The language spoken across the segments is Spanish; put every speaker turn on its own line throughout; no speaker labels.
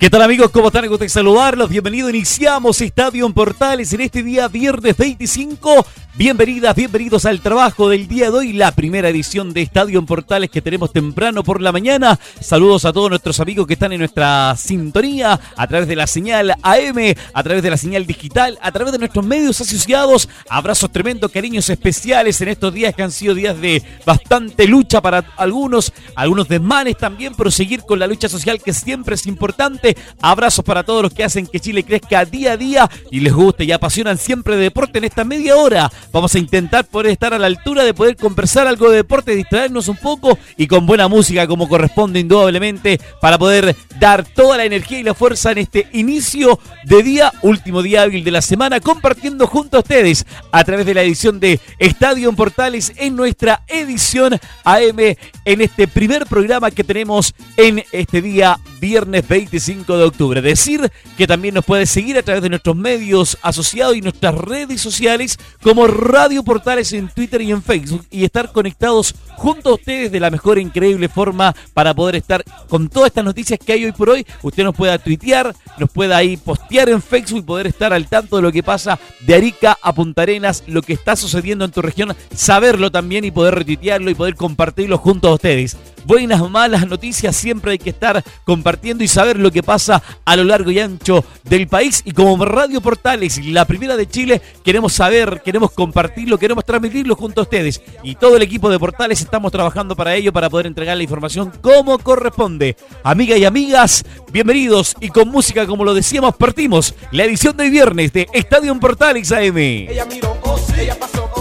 ¿Qué tal amigos? ¿Cómo están? Gusto saludarlos. Bienvenidos. Iniciamos Estadio en Portales en este día viernes 25 Bienvenidas, bienvenidos al trabajo del día de hoy, la primera edición de Estadio en Portales que tenemos temprano por la mañana. Saludos a todos nuestros amigos que están en nuestra sintonía a través de la señal AM, a través de la señal digital, a través de nuestros medios asociados. Abrazos tremendos, cariños especiales en estos días que han sido días de bastante lucha para algunos, algunos desmanes también, pero seguir con la lucha social que siempre es importante. Abrazos para todos los que hacen que Chile crezca día a día y les guste y apasionan siempre de deporte en esta media hora. Vamos a intentar poder estar a la altura de poder conversar algo de deporte, distraernos un poco y con buena música como corresponde indudablemente para poder dar toda la energía y la fuerza en este inicio de día, último día hábil de la semana, compartiendo junto a ustedes a través de la edición de Estadio en Portales en nuestra edición AM en este primer programa que tenemos en este día viernes 25 de octubre. Decir que también nos puede seguir a través de nuestros medios asociados y nuestras redes sociales como Radio Portales en Twitter y en Facebook y estar conectados junto a ustedes de la mejor e increíble forma para poder estar con todas estas noticias que hay hoy por hoy. Usted nos pueda tuitear, nos pueda ahí postear en Facebook y poder estar al tanto de lo que pasa de Arica a Punta Arenas, lo que está sucediendo en tu región, saberlo también y poder retuitearlo y poder compartirlo junto a ustedes. Buenas malas noticias siempre hay que estar compartiendo y saber lo que pasa a lo largo y ancho del país y como Radio Portales, la primera de Chile, queremos saber, queremos compartirlo, queremos transmitirlo junto a ustedes. Y todo el equipo de Portales estamos trabajando para ello, para poder entregar la información como corresponde. Amigas y amigas, bienvenidos y con música, como lo decíamos, partimos la edición de viernes de Estadio Portales AM. Ella miró, oh, ella pasó, oh.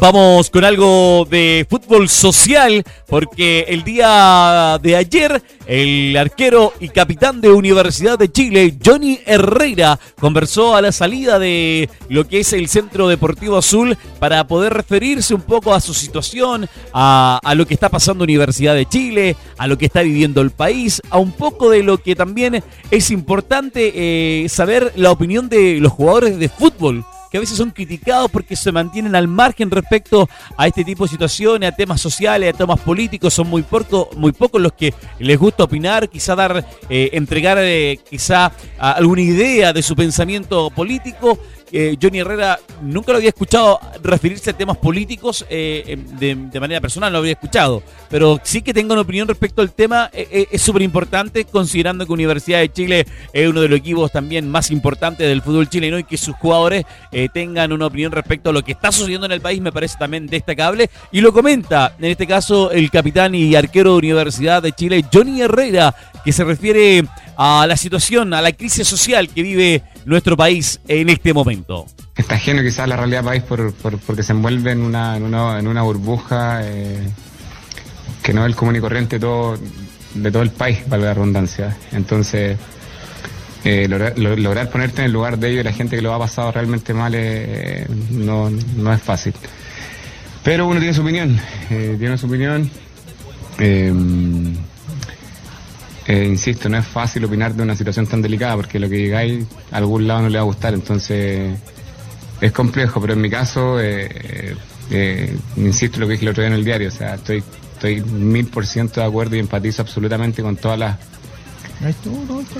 Vamos con algo de fútbol social, porque el día de ayer el arquero y capitán de Universidad de Chile, Johnny Herrera, conversó a la salida de lo que es el Centro Deportivo Azul para poder referirse un poco a su situación, a, lo que está pasando Universidad de Chile, a lo que está viviendo el país, a un poco de lo que también es importante eh, saber la opinión de los jugadores de fútbol que a veces son criticados porque se mantienen al margen respecto a este tipo de situaciones, a temas sociales, a temas políticos. Son muy, poco, muy pocos los que les gusta opinar, quizá dar, eh, entregar eh, quizá alguna idea de su pensamiento político. Eh, Johnny Herrera nunca lo había escuchado referirse a temas políticos eh, de, manera personal, lo había escuchado, pero sí que tengo una opinión respecto al tema, eh, es súper importante considerando que Universidad de Chile es uno de los equipos también más importantes del fútbol chileno y que sus jugadores tengan una opinión respecto a lo que está sucediendo en el país me parece también destacable. Y lo comenta en este caso el capitán y arquero de Universidad de Chile, Johnny Herrera, que se refiere a la situación, a la crisis social que vive nuestro país en este momento.
Está ajeno quizás la realidad país por, porque se envuelve en una, en una, en una burbuja eh, que no es el común y corriente todo, de todo el país, valga la redundancia. Entonces, eh, lograr, ponerte en el lugar de ellos y la gente que lo ha pasado realmente mal eh, no, no, es fácil. Pero uno tiene su opinión, tiene su opinión. Eh, insisto, no es fácil opinar de una situación tan delicada porque lo que digáis a algún lado no le va a gustar, entonces es complejo, pero en mi caso, eh, eh, insisto lo que dije el otro día en el diario, o sea, estoy estoy mil por ciento de acuerdo y empatizo absolutamente con todas las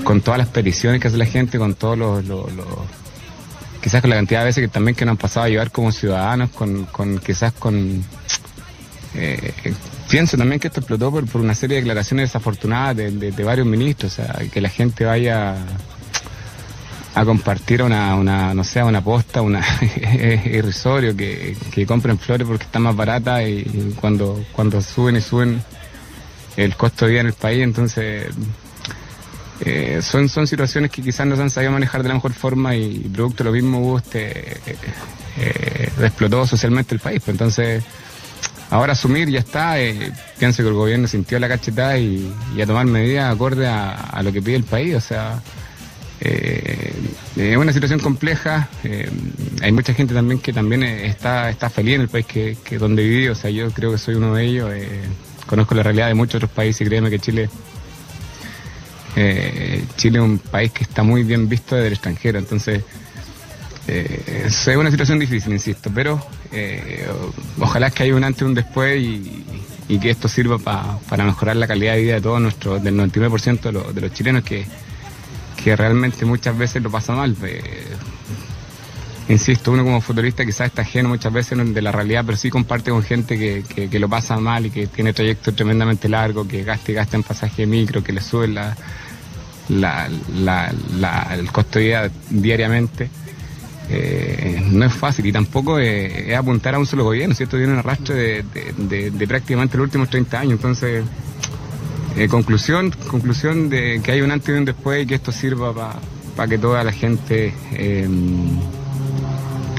con todas las peticiones que hace la gente, con todos los, quizás con la cantidad de veces que también que nos han pasado a llevar como ciudadanos, con, con quizás con eh, pienso también que esto explotó por, por una serie de declaraciones desafortunadas de, varios ministros, o sea, que la gente vaya a compartir una, una no sé, una posta, una irrisorio, que, que compren flores porque está más barata y, cuando, cuando suben y suben el costo de vida en el país, entonces eh, son, son situaciones que quizás no se han sabido manejar de la mejor forma y producto de lo mismo este, eh, explotó socialmente el país, pues entonces ahora asumir ya está. Eh, pienso que el gobierno sintió la cachetada y, a tomar medidas acorde a, lo que pide el país. O sea, eh, es una situación compleja. Eh, hay mucha gente también que también está, está feliz en el país que, donde viví, o sea, yo creo que soy uno de ellos. Eh, conozco la realidad de muchos otros países y créeme que Chile eh, Chile es un país que está muy bien visto desde el extranjero, entonces eh, es una situación difícil, insisto, pero eh, ojalá que haya un antes y un después y, que esto sirva para mejorar la calidad de vida de todos nuestros, del 99% de los, de chilenos que, que realmente muchas veces lo pasa mal. insisto, uno como futbolista quizás está ajeno muchas veces de la realidad, pero sí comparte con gente que, que, lo pasa mal y que tiene trayectos tremendamente largos, que gasta y gasta en pasaje micro, que le sube la, el costo de vida diariamente. Eh, no es fácil y tampoco es, apuntar a un solo gobierno, ¿cierto? Tiene un arrastre de, prácticamente los últimos 30 años. Entonces, eh, conclusión, conclusión de que hay un antes y un después y que esto sirva para que toda la gente eh,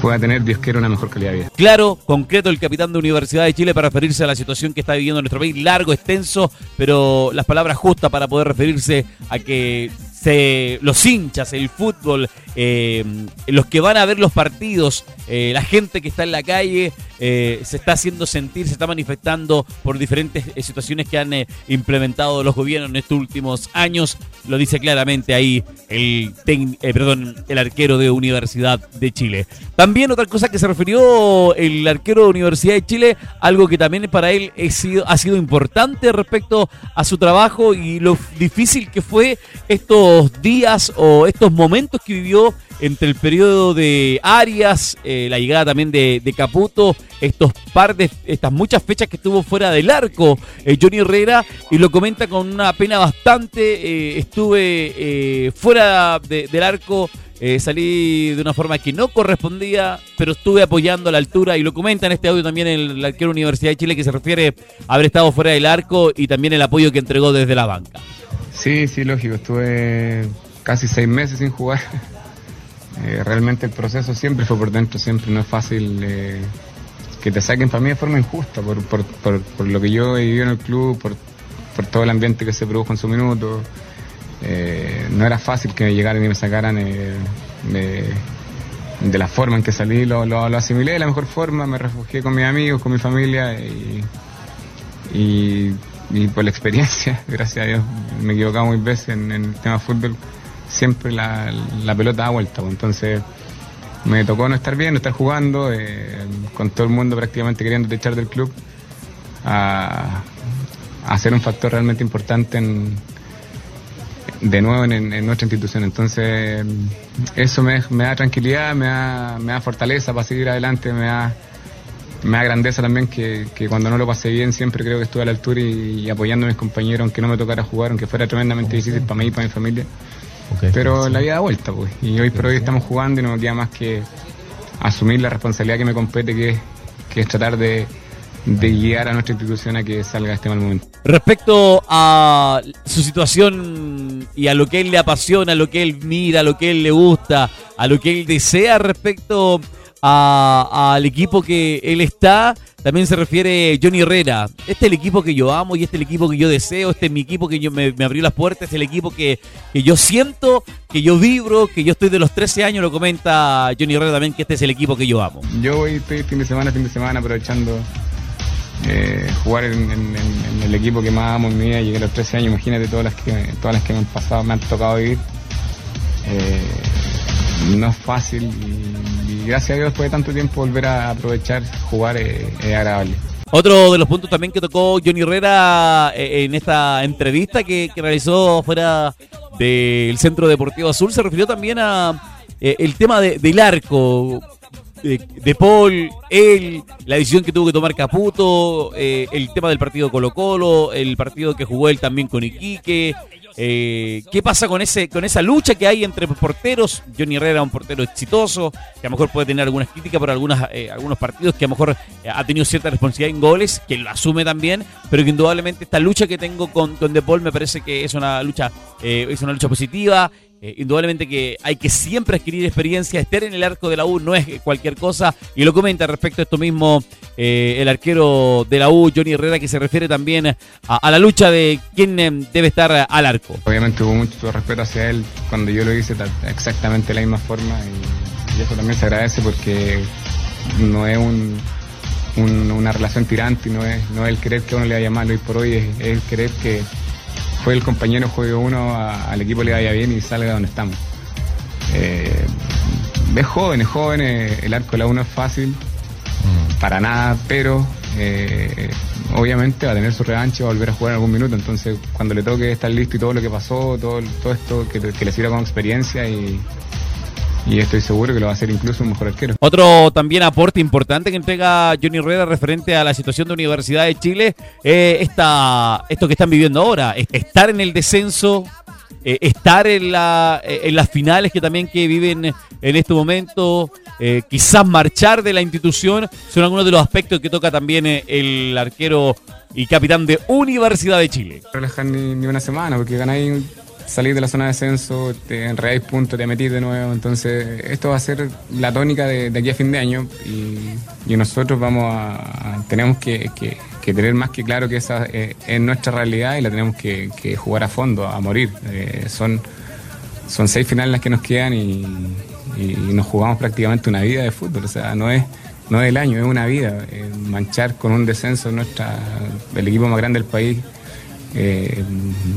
pueda tener, Dios quiera, una mejor calidad de vida.
Claro, concreto el capitán de Universidad de Chile para referirse a la situación que está viviendo nuestro país, largo, extenso, pero las palabras justas para poder referirse a que se, los hinchas, el fútbol, eh, los que van a ver los partidos, eh, la gente que está en la calle, eh, se está haciendo sentir, se está manifestando por diferentes situaciones que han implementado los gobiernos en estos últimos años. Lo dice claramente ahí el, perdón, el arquero de Universidad de Chile. También otra cosa que se refirió el arquero de Universidad de Chile, algo que también para él ha sido, importante respecto a su trabajo y lo difícil que fue esto días o estos momentos que vivió entre el periodo de Arias, eh, la llegada también de, Caputo, estos par de, estas muchas fechas que estuvo fuera del arco eh, Johnny Herrera, y lo comenta con una pena bastante, eh, estuve fuera del arco. salí de una forma que no correspondía, pero estuve apoyando a la altura y lo comenta en este audio también el arquero Universidad de Chile que se refiere a haber estado fuera del arco y también el apoyo que entregó desde la banca.
Sí, sí, lógico. Estuve casi seis meses sin jugar. Eh, realmente el proceso siempre fue por dentro, siempre no es fácil eh, que te saquen para mí de forma injusta, por, por, por, lo que yo he vivido en el club, por, todo el ambiente que se produjo en su minuto. Eh, no era fácil que me llegaran y me sacaran de, de, la forma en que salí, lo, lo, asimilé de la mejor forma, me refugié con mis amigos, con mi familia y, y por la experiencia, gracias a Dios, me he equivocado muy veces en, el tema fútbol, siempre la, pelota da vuelta. Pues. entonces me tocó no estar bien, no estar jugando, eh, con todo el mundo prácticamente queriendo echar del club, a, a, ser un factor realmente importante en, de nuevo en, nuestra institución. Entonces eso me, me da tranquilidad, me da, me da fortaleza para seguir adelante, me da me da grandeza también que, cuando no lo pasé bien siempre creo que estuve a la altura y, apoyando a mis compañeros, aunque no me tocara jugar, aunque fuera tremendamente difícil para mí y para mi familia. Pero la vida da vuelta, pues. Y hoy por hoy estamos jugando y no me queda más que asumir la responsabilidad que me compete, que es, que es tratar de, de guiar a nuestra institución a que salga este mal momento.
Respecto a su situación y a lo que él le apasiona, a lo que él mira, a lo que él le gusta, a lo que él desea respecto al equipo que él está, también se refiere Johnny Herrera. Este es el equipo que yo amo y este es el equipo que yo deseo, este es mi equipo que yo me, abrió las puertas, este es el equipo que, yo siento, que yo vibro, que yo estoy de los 13 años, lo comenta Johnny Herrera también, que este es el equipo que yo amo.
Yo voy, estoy fin de semana, fin de semana, aprovechando eh, jugar en, el equipo que más amo en mi vida, llegué a los 13 años, imagínate todas las que, todas las que me han pasado, me han tocado vivir. Eh, no es fácil y, gracias a Dios después de tanto tiempo volver a aprovechar, jugar es, agradable.
Otro de los puntos también que tocó Johnny Herrera eh, en esta entrevista que, realizó fuera del Centro Deportivo Azul se refirió también a eh, el tema del arco. De, Paul, él, la decisión que tuvo que tomar Caputo, eh, el tema del partido Colo Colo, el partido que jugó él también con Iquique, eh, ¿Qué pasa con ese con esa lucha que hay entre porteros? Johnny Herrera, un portero exitoso, que a lo mejor puede tener algunas críticas por algunas, eh, algunos partidos, que a lo mejor eh, ha tenido cierta responsabilidad en goles, que lo asume también, pero que indudablemente esta lucha que tengo con, con De Paul me parece que es una lucha, es una lucha positiva. Eh, indudablemente que hay que siempre adquirir experiencia, estar en el arco de la U no es cualquier cosa, y lo comenta respecto a esto mismo eh, el arquero de la U, Johnny Herrera, que se refiere también a, la lucha de quién eh, debe estar al arco.
Obviamente hubo mucho respeto hacia él cuando yo lo hice exactamente de la misma forma, y eso también se agradece porque no es un, una relación tirante, no es, no es el querer que uno le vaya mal hoy por hoy, es, el querer que el compañero juegue uno, al equipo le vaya bien y salga donde estamos. Eh, es jóvenes, jóvenes, el arco de la 1 es fácil, mm. para nada, pero eh, obviamente va a tener su revancha y va a volver a jugar en algún minuto. Entonces, cuando le toque estar listo y todo lo que pasó, todo, todo esto que, que le sirva como experiencia y, y estoy seguro que lo va a hacer incluso un mejor arquero.
Otro también aporte importante que entrega Johnny Rueda referente a la situación de Universidad de Chile, eh, esta, esto que están viviendo ahora, estar en el descenso, eh, estar en, la, eh, en las finales que también que viven en este momento, eh, quizás marchar de la institución, son algunos de los aspectos que toca también el arquero y capitán de Universidad de Chile.
No relajar ni, ni una semana, porque ganáis salir de la zona de descenso, te enredáis puntos, te metís de nuevo. Entonces, esto va a ser la tónica de, aquí a fin de año y, nosotros vamos a, tenemos que, tener más que claro que esa es, nuestra realidad y la tenemos que, jugar a fondo, a morir. Eh, son, son seis finales las que nos quedan y, nos jugamos prácticamente una vida de fútbol. O sea, no es, no es el año, es una vida. Eh, manchar con un descenso nuestra, el equipo más grande del país. Eh,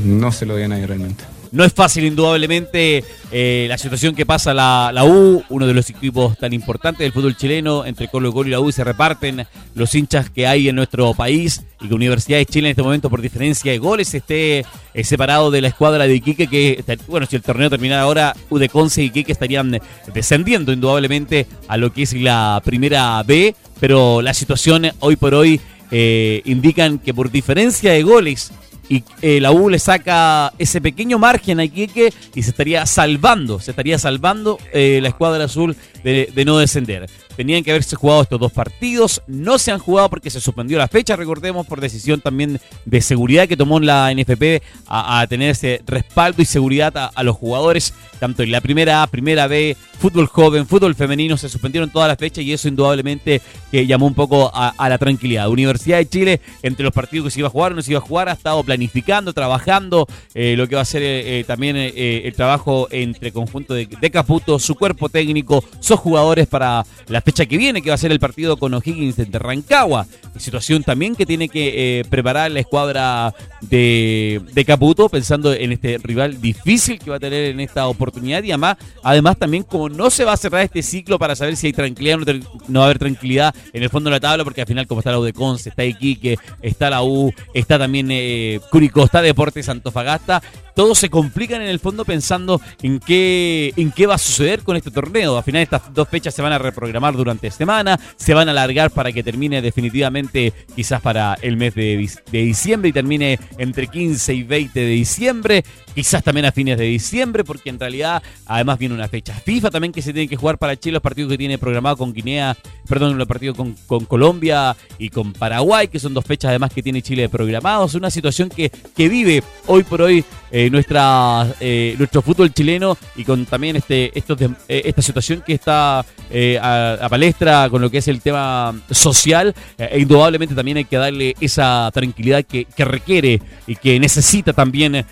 no se lo doy a nadie realmente.
No es fácil, indudablemente, eh, la situación que pasa la, la, U, uno de los equipos tan importantes del fútbol chileno, entre Colo Colo y la U se reparten los hinchas que hay en nuestro país y que Universidad de Chile en este momento, por diferencia de goles, esté eh, separado de la escuadra de Iquique, que, bueno, si el torneo terminara ahora, U de Conce y Iquique estarían descendiendo indudablemente a lo que es la primera B, pero la situación hoy por hoy eh, indican que por diferencia de goles y eh, la U le saca ese pequeño margen a Iquique y se estaría salvando, se estaría salvando eh, la escuadra azul de, no descender. Tenían que haberse jugado estos dos partidos, no se han jugado porque se suspendió la fecha, recordemos, por decisión también de seguridad que tomó la NFP a, tener ese respaldo y seguridad a, los jugadores, tanto en la primera A, primera B, fútbol joven, fútbol femenino, se suspendieron todas las fechas y eso indudablemente que llamó un poco a, la tranquilidad. Universidad de Chile, entre los partidos que se iba a jugar o no se iba a jugar, ha estado planificando, trabajando eh, lo que va a ser eh, eh, también el trabajo entre conjunto de, de Caputo, su cuerpo técnico, sus jugadores para la fecha que viene, que va a ser el partido con O'Higgins de Rancagua. Situación también que tiene que eh, preparar la escuadra de, de, Caputo, pensando en este rival difícil que va a tener en esta oportunidad. Y además, además también como no se va a cerrar este ciclo para saber si hay tranquilidad o no, va a haber tranquilidad en el fondo de la tabla, porque al final como está la U de Conce, está Iquique, está la U, está también eh, Curicó, está Deportes Antofagasta, todos se complican en el fondo pensando en qué, en qué va a suceder con este torneo. Al final estas dos fechas se van a reprogramar durante semana, se van a alargar para que termine definitivamente quizás para el mes de, de diciembre y termine entre 15 y 20 de diciembre, quizás también a fines de diciembre, porque en realidad además viene una fecha FIFA también que se tiene que jugar para Chile, los partidos que tiene programado con Guinea, perdón, los partidos con, con Colombia y con Paraguay, que son dos fechas además que tiene Chile programados, una situación que, que vive hoy por hoy eh, nuestra, eh, nuestro fútbol chileno y con también este, estos eh, esta situación que está a, palestra con lo que es el tema social, e indudablemente también hay que darle esa tranquilidad que, que requiere y que necesita también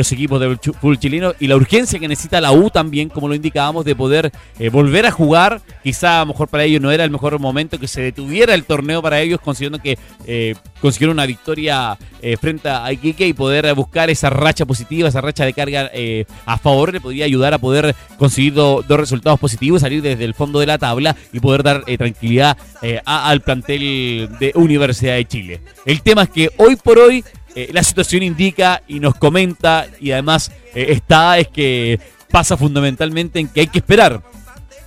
los equipos del fútbol chileno y la urgencia que necesita la U también, como lo indicábamos, de poder volver a jugar. Quizá a lo mejor para ellos no era el mejor momento que se detuviera el torneo para ellos, considerando que consiguieron una victoria frente a Iquique y poder buscar esa racha positiva, esa racha de carga eh, a favor le podría ayudar a poder conseguir dos resultados positivos, salir desde el fondo de la tabla y poder dar eh, tranquilidad eh, al plantel de Universidad de Chile. El tema es que hoy por hoy la situación indica y nos comenta y además está es que pasa fundamentalmente en que hay que esperar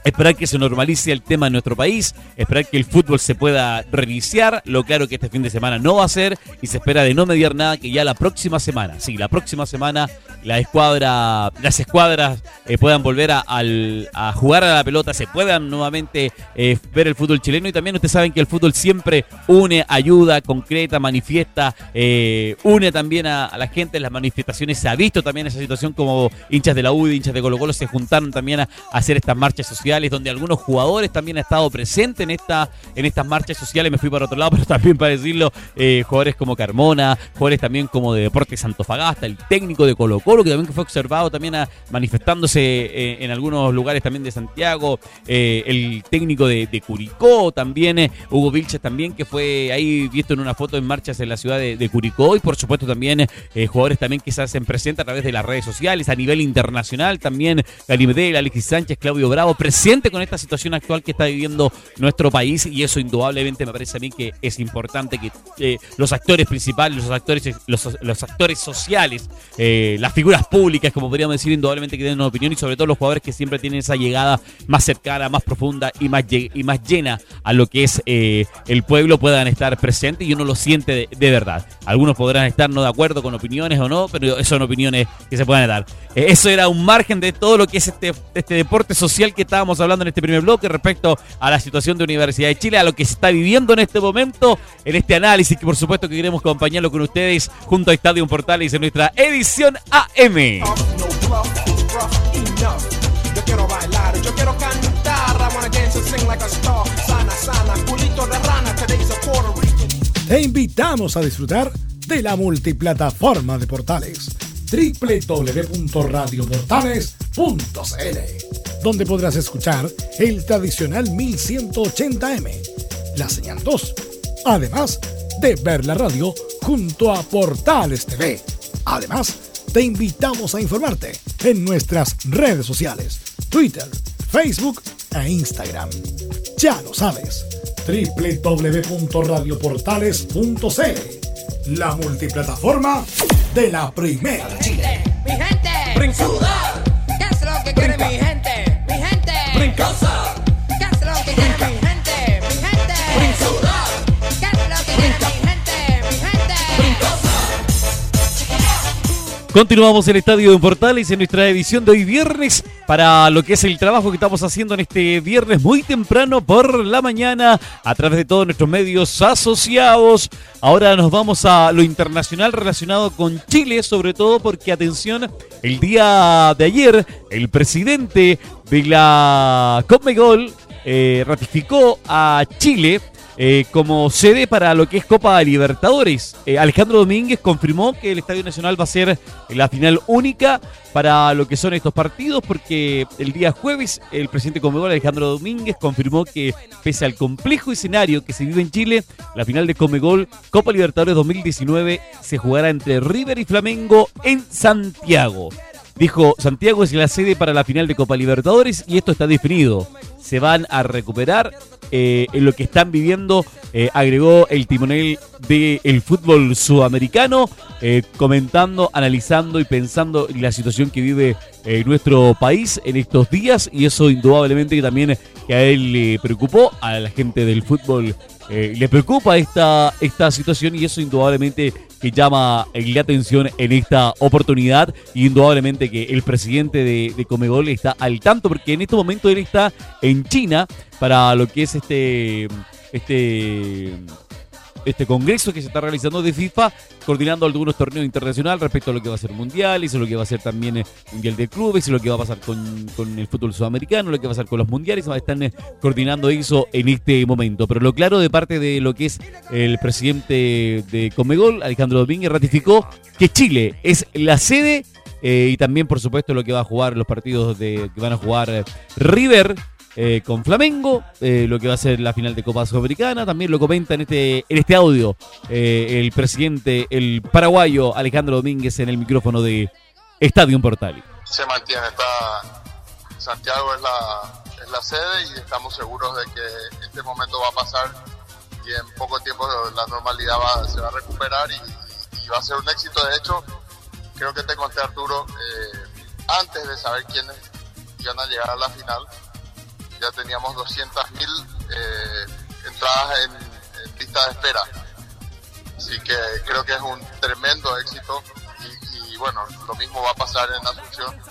esperar que se normalice el tema en nuestro país, esperar que el fútbol se pueda reiniciar, lo claro que este fin de semana no va a ser y se espera de no mediar nada que ya la próxima semana, sí, la próxima semana la escuadra, las escuadras eh, puedan volver a, jugar a la pelota, se puedan nuevamente eh, ver el fútbol chileno. Y también ustedes saben que el fútbol siempre une, ayuda, concreta, manifiesta, eh, une también a, la gente. En las manifestaciones, se ha visto también esa situación como hinchas de la U hinchas de Colo Colo se juntaron también a, a hacer estas marchas sociales donde algunos jugadores también han estado presentes en, esta, en estas marchas sociales. Me fui para otro lado, pero también para decirlo, eh, jugadores como Carmona, jugadores también como de Deportes Antofagasta, el técnico de Colo Colo, que también fue observado también manifestándose eh, en algunos lugares también de Santiago, eh, el técnico de, Curicó también, Hugo Vilches también, que fue ahí visto en una foto en marchas en la ciudad de, Curicó, y por supuesto también jugadores también que se hacen presentes a través de las redes sociales, a nivel internacional también, Galimedel, Alexis Sánchez, Claudio Bravo, presente con esta situación actual que está viviendo nuestro país y eso indudablemente me parece a mí que es importante que eh, los actores principales, los actores, los, actores sociales, eh, las figuras públicas, como podríamos decir, indudablemente que den una opinión y sobre todo los jugadores que siempre tienen esa llegada más cercana, más profunda y más, y más llena a lo que es eh, el pueblo puedan estar presentes y uno lo siente de, verdad. Algunos podrán estar no de acuerdo con opiniones o no, pero son opiniones que se pueden dar. eso era un margen de todo lo que es este, este deporte social que estábamos hablando en este primer bloque respecto a la situación de Universidad de Chile, a lo que se está viviendo en este momento, en este análisis que por supuesto que queremos acompañarlo con ustedes junto a Estadio Portales en nuestra edición AM.
Te invitamos a disfrutar de la multiplataforma de portales www.radioportales.cl donde podrás escuchar el tradicional 1180M, la señal 2, además de ver la radio junto a Portales TV. Además, te invitamos a informarte en nuestras redes sociales, Twitter, Facebook e Instagram. Ya lo sabes, www.radioportales.cl, la multiplataforma de la Primera de Chile.
Mi gente, ¿qué es lo que quiere mi gente? Goza.
Continuamos el Estadio de Portales en nuestra edición de hoy viernes para lo que es el trabajo que estamos haciendo en este viernes muy temprano por la mañana a través de todos nuestros medios asociados. Ahora nos vamos a lo internacional relacionado con Chile, sobre todo porque, atención, el día de ayer el presidente de la Conmebol eh, ratificó a Chile eh, como sede para lo que es Copa Libertadores. Eh, Alejandro Domínguez confirmó que el Estadio Nacional va a ser la final única para lo que son estos partidos, porque el día jueves el presidente Conmebol, Alejandro Domínguez, confirmó que pese al complejo escenario que se vive en Chile, la final de Comegol Copa Libertadores 2019 se jugará entre River y Flamengo en Santiago. Dijo, Santiago es la sede para la final de Copa Libertadores y esto está definido. Se van a recuperar eh, en lo que están viviendo, eh, agregó el timonel del fútbol sudamericano, eh, comentando, analizando y pensando la situación que vive nuestro país en estos días. Y eso indudablemente también que a él le preocupó, a la gente del fútbol le preocupa esta, esta situación. Y eso indudablemente que llama la atención en esta oportunidad. Y indudablemente que el presidente de, de Comegol está al tanto, porque en este momento él está en China para lo que es este, este este congreso que se está realizando de FIFA, coordinando algunos torneos internacionales respecto a lo que va a ser mundial, y lo que va a ser también eh, mundial de clubes, y lo que va a pasar con, el fútbol sudamericano, lo que va a pasar con los mundiales, están eh, coordinando eso en este momento. Pero lo claro de parte de lo que es el presidente de Comegol, Alejandro Domínguez, ratificó que Chile es la sede eh, y también, por supuesto, lo que va a jugar los partidos de, que van a jugar River eh, con Flamengo, eh, lo que va a ser la final de Copa Sudamericana, también lo comenta en este, en este audio eh, el presidente, el paraguayo Alejandro Domínguez en el micrófono de Estadio Portal.
Se mantiene, está Santiago es la, es la sede y estamos seguros de que este momento va a pasar y en poco tiempo la normalidad se va a recuperar y, va a ser un éxito. De hecho, creo que te conté Arturo, antes de saber quiénes iban a llegar a la final, ya teníamos 200.000 eh, entradas en, lista de espera. Así que creo que es un tremendo éxito y, bueno, lo mismo va a pasar en Asunción.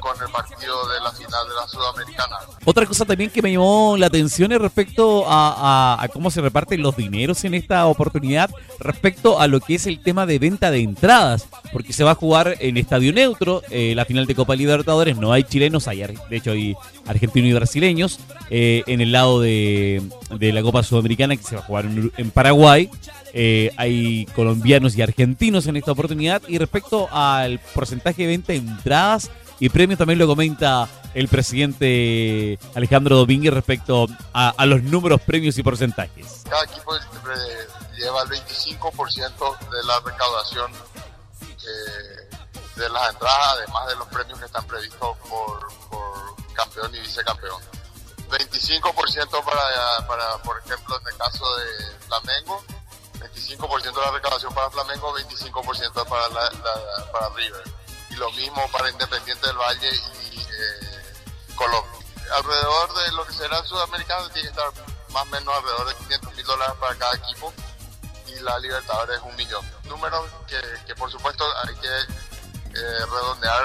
Con el partido de la final de la Sudamericana.
Otra cosa también que me llamó la atención es respecto a, a- a cómo se reparten los dineros en esta oportunidad, respecto a lo que es el tema de venta de entradas, porque se va a jugar en estadio neutro, eh, la final de Copa Libertadores, no hay chilenos, hay, de hecho hay argentinos y brasileños, eh, en el lado de, de la Copa Sudamericana que se va a jugar en, en Paraguay. Eh, hay colombianos y argentinos en esta oportunidad. Y respecto al porcentaje de venta de entradas y premios, también lo comenta el presidente Alejandro Domínguez respecto a, los números, premios y porcentajes.
Cada equipo eh, lleva el 25% de la recaudación eh, de las entradas, además de los premios que están previstos por, campeón y vicecampeón. 25% para, para, por ejemplo, en el caso de Flamengo, 25% de la recaudación para Flamengo, 25% para, la- para River. Lo mismo para Independiente del Valle y eh, Colombia. Alrededor de lo que será sudamericano tiene que estar más o menos alrededor de 500 mil dólares para cada equipo y la Libertadores es un millón. Números que, que por supuesto hay que eh, redondear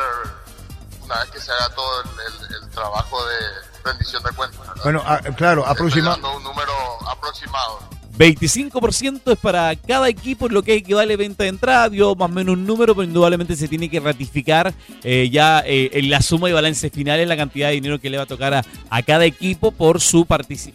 una vez que se haga todo el, el- el trabajo de rendición de cuentas. ¿verdad?
Bueno, ah, claro, aproxima,
un número aproximado.
25% es para cada equipo, lo que equivale venta de entrada, dio más o menos un número, pero indudablemente se tiene que ratificar eh, ya eh, en la suma y balance final en la cantidad de dinero que le va a tocar a, a cada equipo por su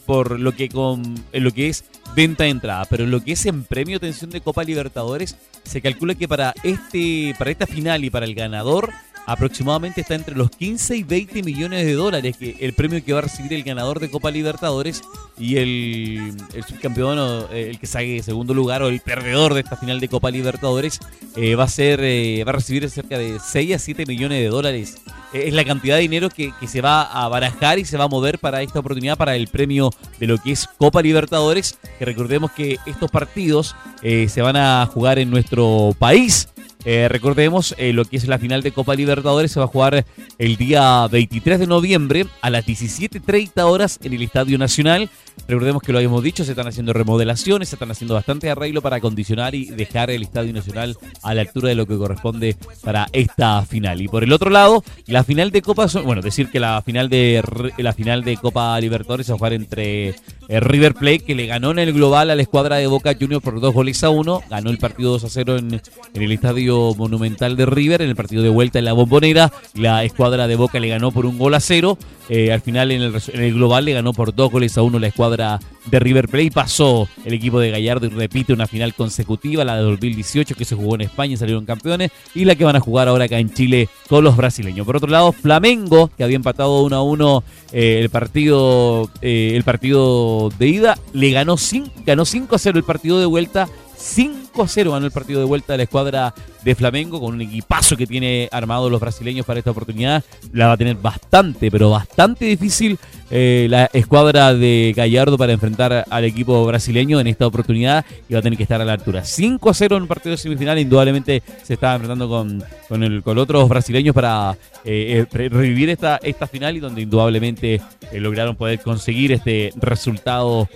por lo que con lo que es venta de entrada, pero lo que es en premio atención de Copa Libertadores se calcula que para este para esta final y para el ganador aproximadamente está entre los 15 y 20 millones de dólares que el premio que va a recibir el ganador de Copa Libertadores y el, subcampeón o eh, el que saque segundo lugar o el perdedor de esta final de Copa Libertadores eh, va a ser eh, va a recibir cerca de 6 a 7 millones de dólares. Es la cantidad de dinero que, que se va a barajar y se va a mover para esta oportunidad para el premio de lo que es Copa Libertadores que recordemos que estos partidos se van a jugar en nuestro país eh, recordemos, eh, lo que es la final de Copa Libertadores se va a jugar el día 23 de noviembre a las 17.30 horas en el Estadio Nacional. Recordemos que lo habíamos dicho, se están haciendo remodelaciones, se están haciendo bastante arreglo para acondicionar y dejar el Estadio Nacional a la altura de lo que corresponde para esta final. Y por el otro lado, la final de Copa, bueno, decir que la final de la final de Copa Libertadores se va a jugar entre eh, River Plate, que le ganó en el global a la escuadra de Boca Juniors por dos goles a uno, ganó el partido 2 a 0 en, en el estadio monumental de River, en el partido de vuelta en la bombonera, la escuadra de Boca le ganó por un gol a cero, eh, al final en el, global le ganó por dos goles a uno la escuadra de River Plate, pasó el equipo de Gallardo y repite una final consecutiva, la de 2018 que se jugó en España y salieron campeones, y la que van a jugar ahora acá en Chile con los brasileños. Por otro lado, Flamengo, que había empatado 1 a 1 eh, el partido eh, el partido de ida, le ganó 5 ganó 5 a 0 el partido de vuelta. 5 a 0 ganó el partido de vuelta de la escuadra de Flamengo con un equipazo que tiene armado los brasileños para esta oportunidad. La va a tener bastante, pero bastante difícil eh, la escuadra de Gallardo para enfrentar al equipo brasileño en esta oportunidad y va a tener que estar a la altura. 5 a 0 en un partido de semifinal, indudablemente se está enfrentando con, con, el, con otros brasileños para eh, eh, revivir esta, esta final y donde indudablemente lograron poder conseguir este resultado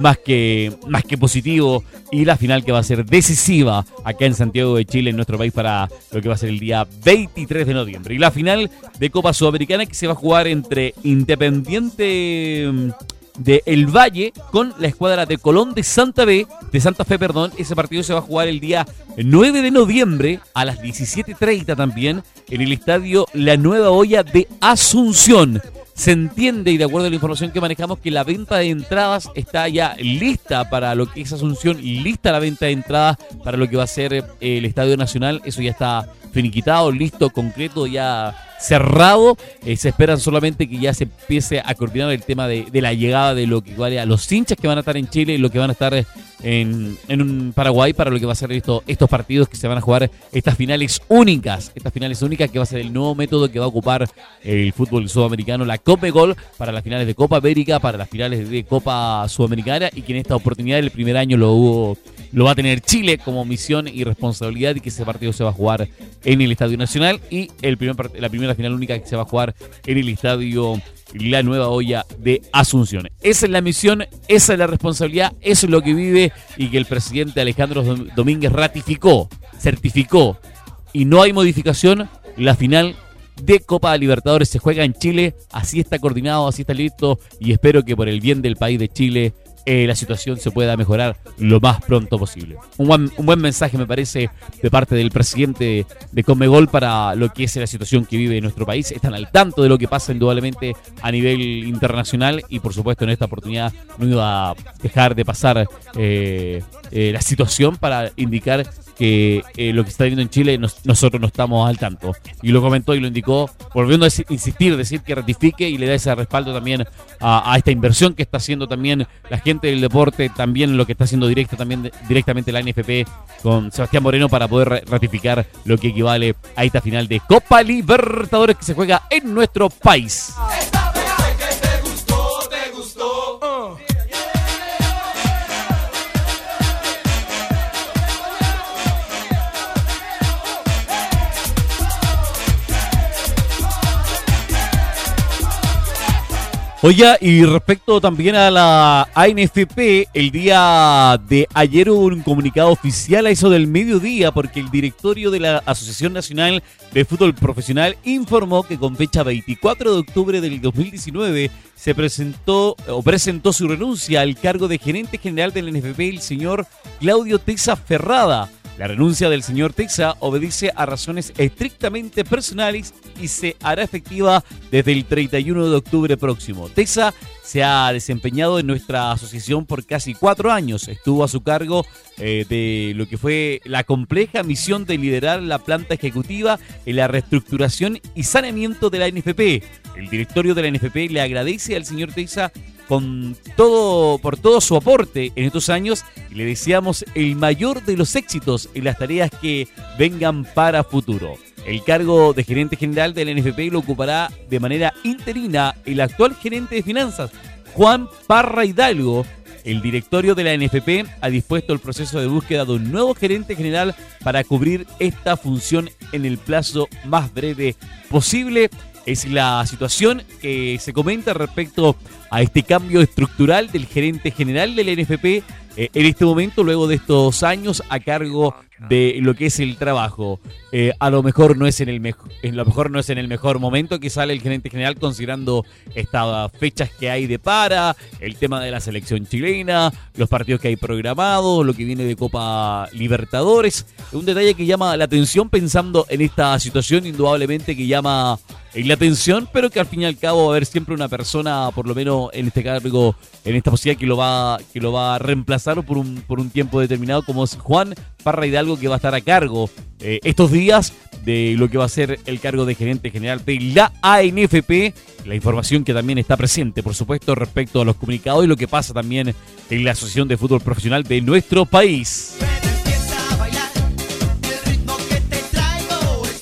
más, que, más que positivo y la final que va a ser decisiva acá en Santiago de Chile, en nuestro país, para lo que va a ser el día 23 de noviembre. Y la final de Copa Sudamericana que se va a jugar entre Independiente mm, de El Valle con la escuadra de Colón de Santa Fe, de Santa Fe, perdón. Ese partido se va a jugar el día 9 de noviembre a las 17.30 también en el estadio La Nueva Olla de Asunción. Se entiende y de acuerdo a la información que manejamos que la venta de entradas está ya lista para lo que es Asunción, lista la venta de entradas para lo que va a ser eh, el Estadio Nacional. Eso ya está finiquitado, listo, concreto, ya cerrado. Eh, se esperan solamente que ya se empiece a coordinar el tema de, la llegada de lo que vale a los hinchas que van a estar en Chile y lo que van a estar eh, en, Paraguay para lo que va a ser esto, estos partidos que se van a jugar, estas finales únicas, estas finales únicas que va a ser el nuevo método que va a ocupar el fútbol sudamericano, la Copa Gol para las finales de Copa América, para las finales de Copa Sudamericana y que en esta oportunidad el primer año lo hubo, lo va a tener Chile como misión y responsabilidad y que ese partido se va a jugar en el Estadio Nacional y el primer la primera final única que se va a jugar en el Estadio La Nueva Olla de Asunción. Esa es la misión, esa es la responsabilidad, eso es lo que vive y que el presidente Alejandro Dom- Domínguez ratificó, certificó y no hay modificación, la final de Copa Libertadores se juega en Chile. Así está coordinado, así está listo y espero que por el bien del país de Chile eh, la situación se pueda mejorar lo más pronto posible. Un buen, un buen mensaje me parece de parte del presidente de Conmebol para lo que es la situación que vive nuestro país. Están al tanto de lo que pasa indudablemente a nivel internacional y por supuesto en esta oportunidad no iba a dejar de pasar eh, eh, la situación para indicar que eh, lo que está viendo en Chile nos- nosotros no estamos al tanto. Y lo comentó y lo indicó, volviendo a insistir, decir que ratifique y le da ese respaldo también a, esta inversión que está haciendo también la gente del deporte, también lo que está haciendo directo, también directamente la NFP con Sebastián Moreno para poder ra- ratificar lo que equivale a esta final de Copa Libertadores que se juega en nuestro país. Oiga, y respecto también a la ANFP, el día de ayer hubo un comunicado oficial a eso del mediodía porque el directorio de la Asociación Nacional de Fútbol Profesional informó que con fecha 24 de octubre del 2019 se presentó o presentó su renuncia al cargo de gerente general del NFP el señor Claudio Teza Ferrada. La renuncia del señor Texa obedece a razones estrictamente personales y se hará efectiva desde el 31 de octubre próximo. Texa se ha desempeñado en nuestra asociación por casi cuatro años. Estuvo a su cargo eh, de lo que fue la compleja misión de liderar la planta ejecutiva en la reestructuración y saneamiento de la NFP. El directorio de la NFP le agradece al señor Texa con todo, por todo su aporte en estos años y le deseamos el mayor de los éxitos en las tareas que vengan para futuro. El cargo de gerente general del NFP lo ocupará de manera interina el actual gerente de finanzas, Juan Parra Hidalgo. El directorio de la NFP ha dispuesto el proceso de búsqueda de un nuevo gerente general para cubrir esta función en el plazo más breve posible es la situación que se comenta respecto a este cambio estructural del gerente general del NFP eh, en este momento, luego de estos años a cargo de lo que es el trabajo. Eh, a lo mejor no es en el mejor, lo mejor no es en el mejor momento que sale el gerente general considerando estas fechas que hay de para, el tema de la selección chilena, los partidos que hay programados, lo que viene de Copa Libertadores. Un detalle que llama la atención pensando en esta situación, indudablemente que llama eh, la atención, pero que al fin y al cabo va a haber siempre una persona, por lo menos en este cargo, en esta posibilidad que lo va, que lo va a reemplazar por un, por un tiempo determinado, como es Juan Parra Hidalgo, que va a estar a cargo eh, estos días de lo que va a ser el cargo de gerente general de la ANFP. La información que también está presente, por supuesto, respecto a los comunicados y lo que pasa también en la Asociación de Fútbol Profesional de nuestro país.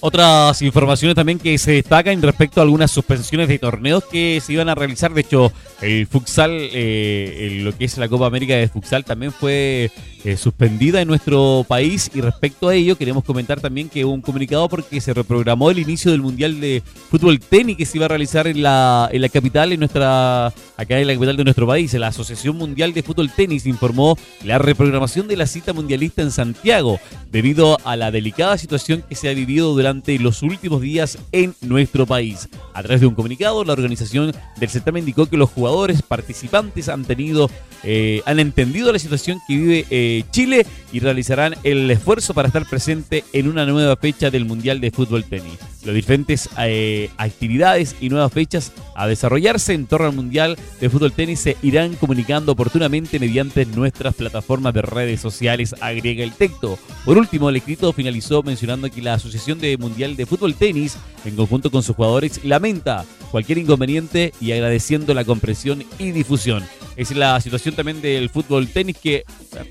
Otras informaciones también que se destacan respecto a algunas suspensiones de torneos que se iban a realizar. De hecho, el futsal, eh, lo que es la Copa América de futsal, también fue eh, suspendida en nuestro país. Y respecto a ello, queremos comentar también que hubo un comunicado porque se reprogramó el inicio del Mundial de Fútbol Tenis que se iba a realizar en la, en la capital, en nuestra, acá en la capital de nuestro país. La Asociación Mundial de Fútbol Tenis informó la reprogramación de la cita mundialista en Santiago debido a la delicada situación que se ha vivido durante los últimos días en nuestro país. A través de un comunicado, la organización del certamen indicó que los jugadores participantes han tenido, eh, han entendido la situación que vive eh, Chile y realizarán el esfuerzo para estar presente en una nueva fecha del Mundial de Fútbol Tenis. Las diferentes eh, actividades y nuevas fechas a desarrollarse en torno al Mundial de Fútbol Tenis se irán comunicando oportunamente mediante nuestras plataformas de redes sociales, agrega el texto. Por último, el escrito finalizó mencionando que la Asociación de Mundial de Fútbol Tenis, en conjunto con sus jugadores, lamenta cualquier inconveniente y agradeciendo la comprensión y difusión. Es la situación también del fútbol tenis que eh,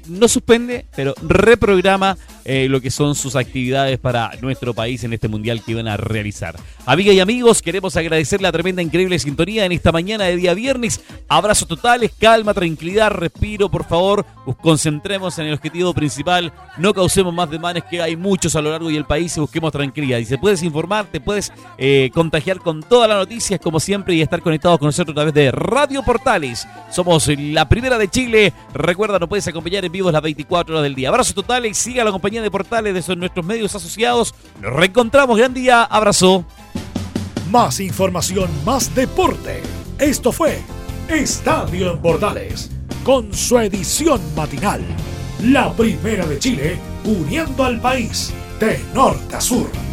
no suspende, pero reprograma eh, lo que son sus actividades para nuestro país en este mundial que iban a realizar. Amigas y amigos, queremos agradecer la tremenda, increíble sintonía en esta mañana de día viernes. Abrazos totales, calma, tranquilidad, respiro, por favor. Nos concentremos en el objetivo principal. No causemos más demanes que hay muchos a lo largo del país y busquemos tranquilidad. Y se puedes informar, te puedes eh, contagiar con todas las noticias, como siempre, y estar conectados con nosotros a través de Radio Portales. Somos la primera de Chile. Recuerda, nos puedes acompañar en vivo las 24 horas del día. Abrazo total y siga la de Portales de nuestros medios asociados. Nos reencontramos. Gran día. Abrazo.
Más información, más deporte. Esto fue Estadio en Portales, con su edición matinal. La primera de Chile, uniendo al país de norte a sur.